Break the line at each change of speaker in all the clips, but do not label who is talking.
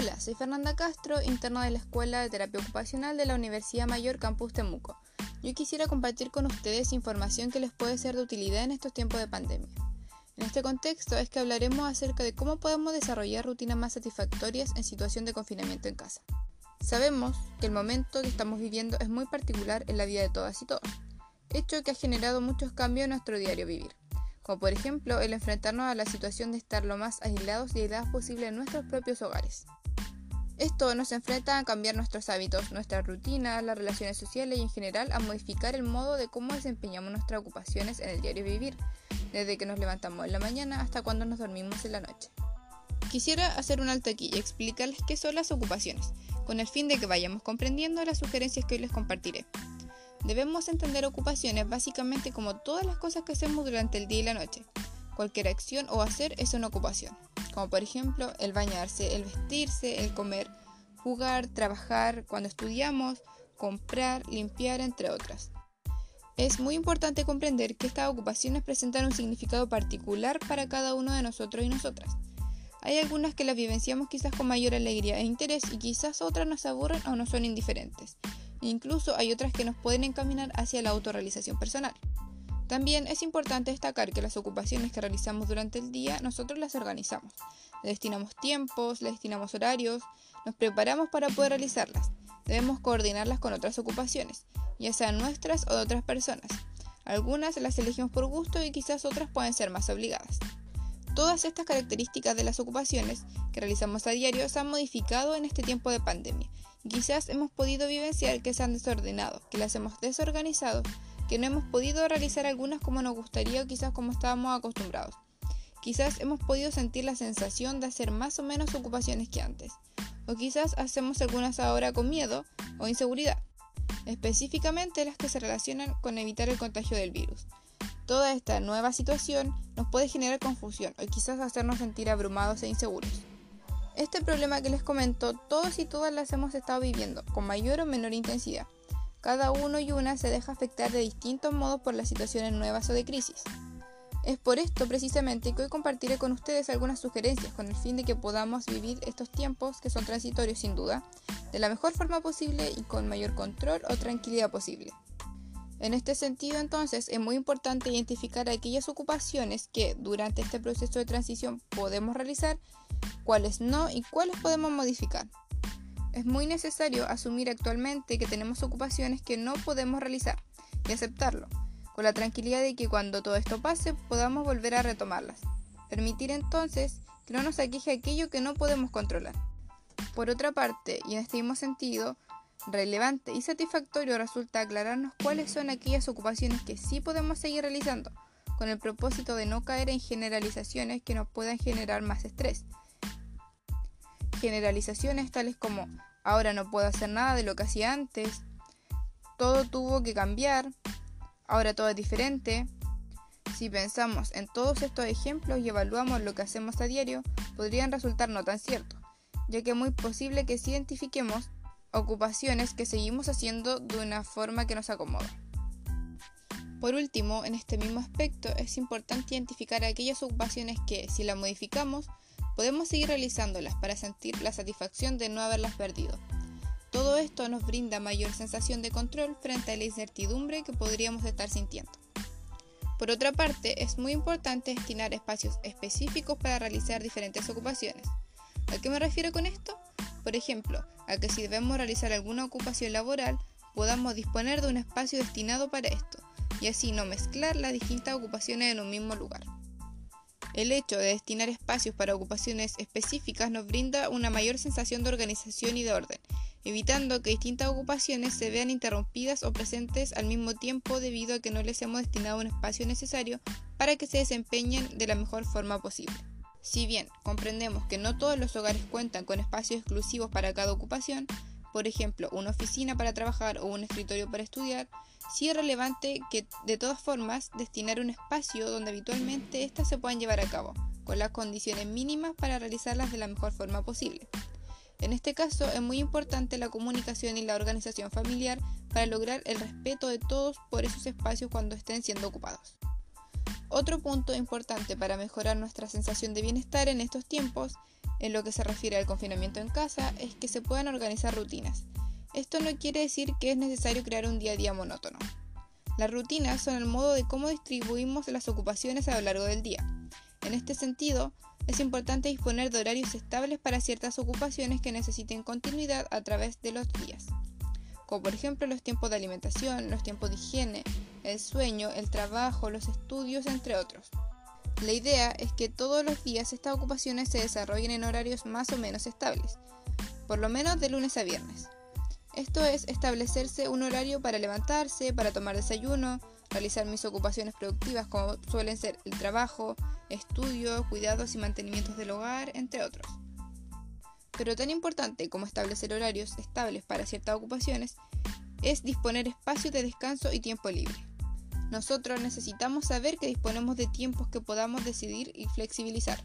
Hola, soy Fernanda Castro, interna de la Escuela de Terapia Ocupacional de la Universidad Mayor Campus Temuco. Yo quisiera compartir con ustedes información que les puede ser de utilidad en estos tiempos de pandemia. En este contexto es que hablaremos acerca de cómo podemos desarrollar rutinas más satisfactorias en situación de confinamiento en casa. Sabemos que el momento que estamos viviendo es muy particular en la vida de todas y todos, hecho que ha generado muchos cambios en nuestro diario vivir como por ejemplo el enfrentarnos a la situación de estar lo más aislados y aisladas posible en nuestros propios hogares. Esto nos enfrenta a cambiar nuestros hábitos, nuestras rutinas, las relaciones sociales y en general a modificar el modo de cómo desempeñamos nuestras ocupaciones en el diario vivir, desde que nos levantamos en la mañana hasta cuando nos dormimos en la noche. Quisiera hacer un alto aquí y explicarles qué son las ocupaciones, con el fin de que vayamos comprendiendo las sugerencias que hoy les compartiré. Debemos entender ocupaciones básicamente como todas las cosas que hacemos durante el día y la noche. Cualquier acción o hacer es una ocupación, como por ejemplo el bañarse, el vestirse, el comer, jugar, trabajar, cuando estudiamos, comprar, limpiar, entre otras. Es muy importante comprender que estas ocupaciones presentan un significado particular para cada uno de nosotros y nosotras. Hay algunas que las vivenciamos quizás con mayor alegría e interés y quizás otras nos aburren o nos son indiferentes. Incluso hay otras que nos pueden encaminar hacia la autorrealización personal. También es importante destacar que las ocupaciones que realizamos durante el día nosotros las organizamos. Le destinamos tiempos, le destinamos horarios, nos preparamos para poder realizarlas. Debemos coordinarlas con otras ocupaciones, ya sean nuestras o de otras personas. Algunas las elegimos por gusto y quizás otras pueden ser más obligadas. Todas estas características de las ocupaciones que realizamos a diario se han modificado en este tiempo de pandemia Quizás hemos podido vivenciar que se han desordenado, que las hemos desorganizado, que no hemos podido realizar algunas como nos gustaría o quizás como estábamos acostumbrados. Quizás hemos podido sentir la sensación de hacer más o menos ocupaciones que antes. O quizás hacemos algunas ahora con miedo o inseguridad, específicamente las que se relacionan con evitar el contagio del virus. Toda esta nueva situación nos puede generar confusión o quizás hacernos sentir abrumados e inseguros. Este problema que les comento, todos y todas las hemos estado viviendo, con mayor o menor intensidad. Cada uno y una se deja afectar de distintos modos por las situaciones nuevas o de crisis. Es por esto precisamente que hoy compartiré con ustedes algunas sugerencias con el fin de que podamos vivir estos tiempos, que son transitorios sin duda, de la mejor forma posible y con mayor control o tranquilidad posible. En este sentido, entonces, es muy importante identificar aquellas ocupaciones que durante este proceso de transición podemos realizar, cuáles no y cuáles podemos modificar. Es muy necesario asumir actualmente que tenemos ocupaciones que no podemos realizar y aceptarlo, con la tranquilidad de que cuando todo esto pase podamos volver a retomarlas. Permitir entonces que no nos aqueje aquello que no podemos controlar. Por otra parte, y en este mismo sentido, relevante y satisfactorio resulta aclararnos cuáles son aquellas ocupaciones que sí podemos seguir realizando, con el propósito de no caer en generalizaciones que nos puedan generar más estrés. Generalizaciones tales como ahora no puedo hacer nada de lo que hacía antes, todo tuvo que cambiar, ahora todo es diferente. Si pensamos en todos estos ejemplos y evaluamos lo que hacemos a diario, podrían resultar no tan ciertos, ya que es muy posible que si identifiquemos ocupaciones que seguimos haciendo de una forma que nos acomoda. Por último, en este mismo aspecto es importante identificar aquellas ocupaciones que, si las modificamos, podemos seguir realizándolas para sentir la satisfacción de no haberlas perdido. Todo esto nos brinda mayor sensación de control frente a la incertidumbre que podríamos estar sintiendo. Por otra parte, es muy importante destinar espacios específicos para realizar diferentes ocupaciones. ¿A qué me refiero con esto? Por ejemplo, a que si debemos realizar alguna ocupación laboral, podamos disponer de un espacio destinado para esto, y así no mezclar las distintas ocupaciones en un mismo lugar. El hecho de destinar espacios para ocupaciones específicas nos brinda una mayor sensación de organización y de orden, evitando que distintas ocupaciones se vean interrumpidas o presentes al mismo tiempo debido a que no les hemos destinado un espacio necesario para que se desempeñen de la mejor forma posible. Si bien comprendemos que no todos los hogares cuentan con espacios exclusivos para cada ocupación, por ejemplo, una oficina para trabajar o un escritorio para estudiar, sí es relevante que de todas formas destinar un espacio donde habitualmente éstas se puedan llevar a cabo, con las condiciones mínimas para realizarlas de la mejor forma posible. En este caso es muy importante la comunicación y la organización familiar para lograr el respeto de todos por esos espacios cuando estén siendo ocupados. Otro punto importante para mejorar nuestra sensación de bienestar en estos tiempos, en lo que se refiere al confinamiento en casa, es que se puedan organizar rutinas. Esto no quiere decir que es necesario crear un día a día monótono. Las rutinas son el modo de cómo distribuimos las ocupaciones a lo largo del día. En este sentido, es importante disponer de horarios estables para ciertas ocupaciones que necesiten continuidad a través de los días, como por ejemplo los tiempos de alimentación, los tiempos de higiene, el sueño, el trabajo, los estudios, entre otros. La idea es que todos los días estas ocupaciones se desarrollen en horarios más o menos estables, por lo menos de lunes a viernes. Esto es establecerse un horario para levantarse, para tomar desayuno, realizar mis ocupaciones productivas como suelen ser el trabajo, estudio, cuidados y mantenimientos del hogar, entre otros. Pero tan importante como establecer horarios estables para ciertas ocupaciones es disponer espacios de descanso y tiempo libre. Nosotros necesitamos saber que disponemos de tiempos que podamos decidir y flexibilizar.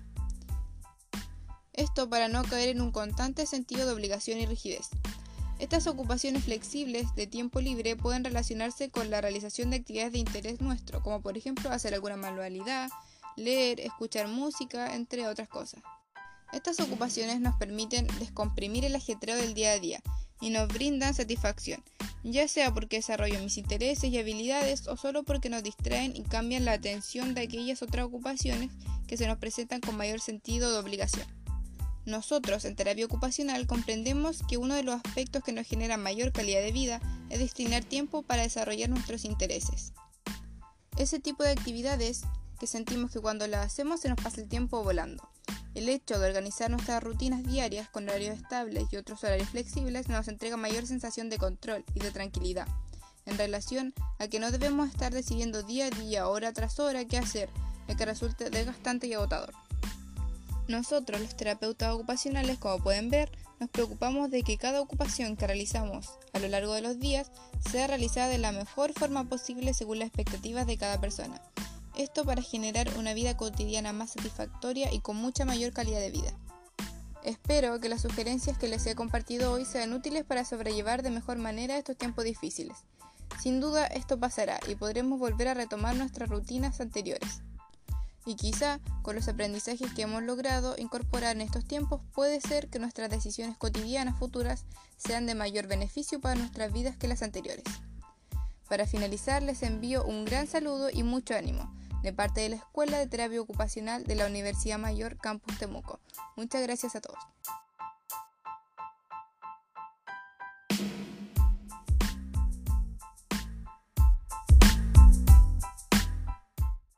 Esto para no caer en un constante sentido de obligación y rigidez. Estas ocupaciones flexibles de tiempo libre pueden relacionarse con la realización de actividades de interés nuestro, como por ejemplo hacer alguna manualidad, leer, escuchar música, entre otras cosas. Estas ocupaciones nos permiten descomprimir el ajetreo del día a día y nos brindan satisfacción, ya sea porque desarrollo mis intereses y habilidades o solo porque nos distraen y cambian la atención de aquellas otras ocupaciones que se nos presentan con mayor sentido de obligación. Nosotros en terapia ocupacional comprendemos que uno de los aspectos que nos genera mayor calidad de vida es destinar tiempo para desarrollar nuestros intereses. Ese tipo de actividades que sentimos que cuando las hacemos se nos pasa el tiempo volando. El hecho de organizar nuestras rutinas diarias con horarios estables y otros horarios flexibles nos entrega mayor sensación de control y de tranquilidad, en relación a que no debemos estar decidiendo día a día, hora tras hora, qué hacer, el que resulte desgastante y agotador. Nosotros, los terapeutas ocupacionales, como pueden ver, nos preocupamos de que cada ocupación que realizamos a lo largo de los días sea realizada de la mejor forma posible según las expectativas de cada persona esto para generar una vida cotidiana más satisfactoria y con mucha mayor calidad de vida. Espero que las sugerencias que les he compartido hoy sean útiles para sobrellevar de mejor manera estos tiempos difíciles. Sin duda esto pasará y podremos volver a retomar nuestras rutinas anteriores. Y quizá con los aprendizajes que hemos logrado incorporar en estos tiempos puede ser que nuestras decisiones cotidianas futuras sean de mayor beneficio para nuestras vidas que las anteriores. Para finalizar les envío un gran saludo y mucho ánimo de parte de la Escuela de Terapia Ocupacional de la Universidad Mayor Campus Temuco. Muchas gracias a todos.